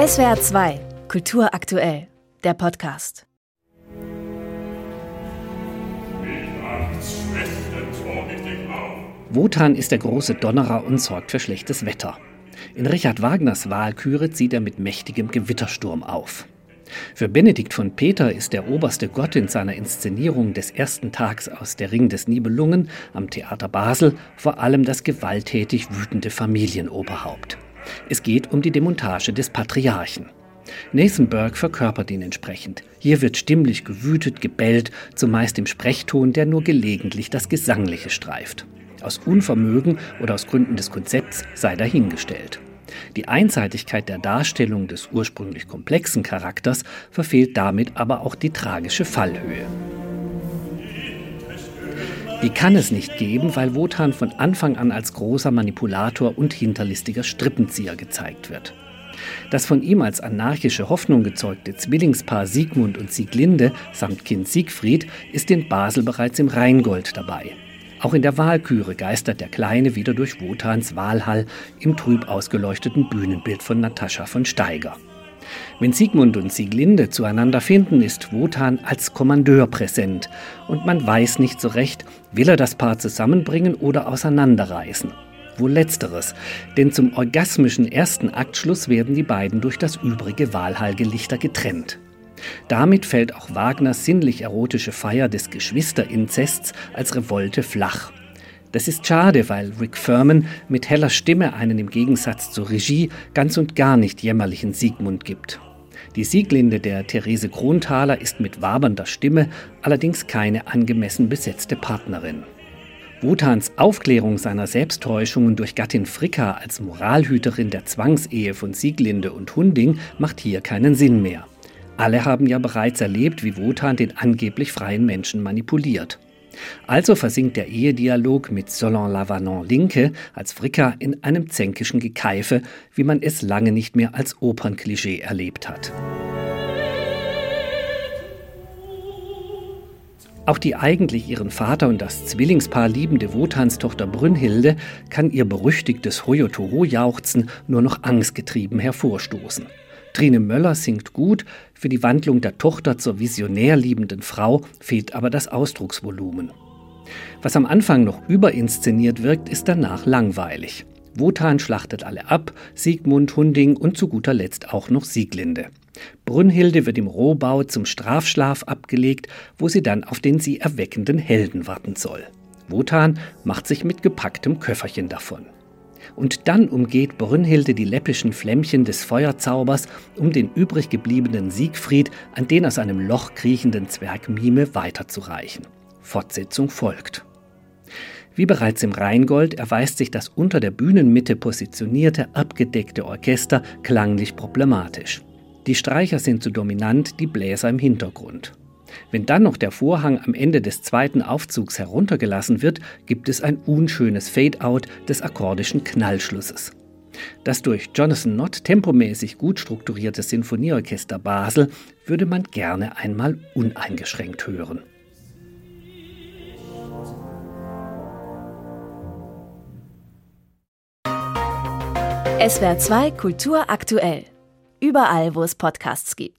SWR 2, Kultur aktuell, der Podcast. Wotan ist der große Donnerer und sorgt für schlechtes Wetter. In Richard Wagners Wahlküre zieht er mit mächtigem Gewittersturm auf. Für Benedikt von Peter ist der oberste Gott in seiner Inszenierung des ersten Tags aus Der Ring des Nibelungen am Theater Basel vor allem das gewalttätig wütende Familienoberhaupt. Es geht um die Demontage des Patriarchen. Nathan Burke verkörpert ihn entsprechend. Hier wird stimmlich gewütet, gebellt, zumeist im Sprechton, der nur gelegentlich das Gesangliche streift. Aus Unvermögen oder aus Gründen des Konzepts sei dahingestellt. Die Einseitigkeit der Darstellung des ursprünglich komplexen Charakters verfehlt damit aber auch die tragische Fallhöhe. Die kann es nicht geben, weil Wotan von Anfang an als großer Manipulator und hinterlistiger Strippenzieher gezeigt wird. Das von ihm als anarchische Hoffnung gezeugte Zwillingspaar Siegmund und Sieglinde samt Kind Siegfried ist in Basel bereits im Rheingold dabei. Auch in der Wahlküre geistert der Kleine wieder durch Wotans Wahlhall im trüb ausgeleuchteten Bühnenbild von Natascha von Steiger. Wenn Siegmund und Sieglinde zueinander finden, ist Wotan als Kommandeur präsent und man weiß nicht so recht, will er das Paar zusammenbringen oder auseinanderreißen. Wohl letzteres, denn zum orgasmischen ersten Aktschluss werden die beiden durch das übrige Wahlhallgelichter getrennt. Damit fällt auch Wagners sinnlich-erotische Feier des Geschwisterinzests als Revolte flach. Das ist schade, weil Rick Furman mit heller Stimme einen im Gegensatz zur Regie ganz und gar nicht jämmerlichen Siegmund gibt. Die Sieglinde der Therese Kronthaler ist mit wabernder Stimme allerdings keine angemessen besetzte Partnerin. Wotans Aufklärung seiner Selbsttäuschungen durch Gattin Fricka als Moralhüterin der Zwangsehe von Sieglinde und Hunding macht hier keinen Sinn mehr. Alle haben ja bereits erlebt, wie Wotan den angeblich freien Menschen manipuliert. Also versinkt der Ehedialog mit Solon Lavanon Linke als Fricka in einem zänkischen Gekeife, wie man es lange nicht mehr als Opernklischee erlebt hat. Auch die eigentlich ihren Vater und das Zwillingspaar liebende Wotans Tochter Brünnhilde kann ihr berüchtigtes Hoyotoho-Jauchzen nur noch angstgetrieben hervorstoßen. Trine Möller singt gut, für die Wandlung der Tochter zur visionär liebenden Frau fehlt aber das Ausdrucksvolumen. Was am Anfang noch überinszeniert wirkt, ist danach langweilig. Wotan schlachtet alle ab, Siegmund, Hunding und zu guter Letzt auch noch Sieglinde. Brünnhilde wird im Rohbau zum Strafschlaf abgelegt, wo sie dann auf den sie erweckenden Helden warten soll. Wotan macht sich mit gepacktem Köfferchen davon. Und dann umgeht Brünnhilde die läppischen Flämmchen des Feuerzaubers, um den übrig gebliebenen Siegfried an den aus einem Loch kriechenden Zwerg Mime weiterzureichen. Fortsetzung folgt. Wie bereits im Rheingold erweist sich das unter der Bühnenmitte positionierte, abgedeckte Orchester klanglich problematisch. Die Streicher sind zu dominant, die Bläser im Hintergrund. Wenn dann noch der Vorhang am Ende des zweiten Aufzugs heruntergelassen wird, gibt es ein unschönes Fade-out des akkordischen Knallschlusses. Das durch Jonathan Nott tempomäßig gut strukturierte Sinfonieorchester Basel würde man gerne einmal uneingeschränkt hören. SWR 2 Kultur aktuell. Überall, wo es Podcasts gibt.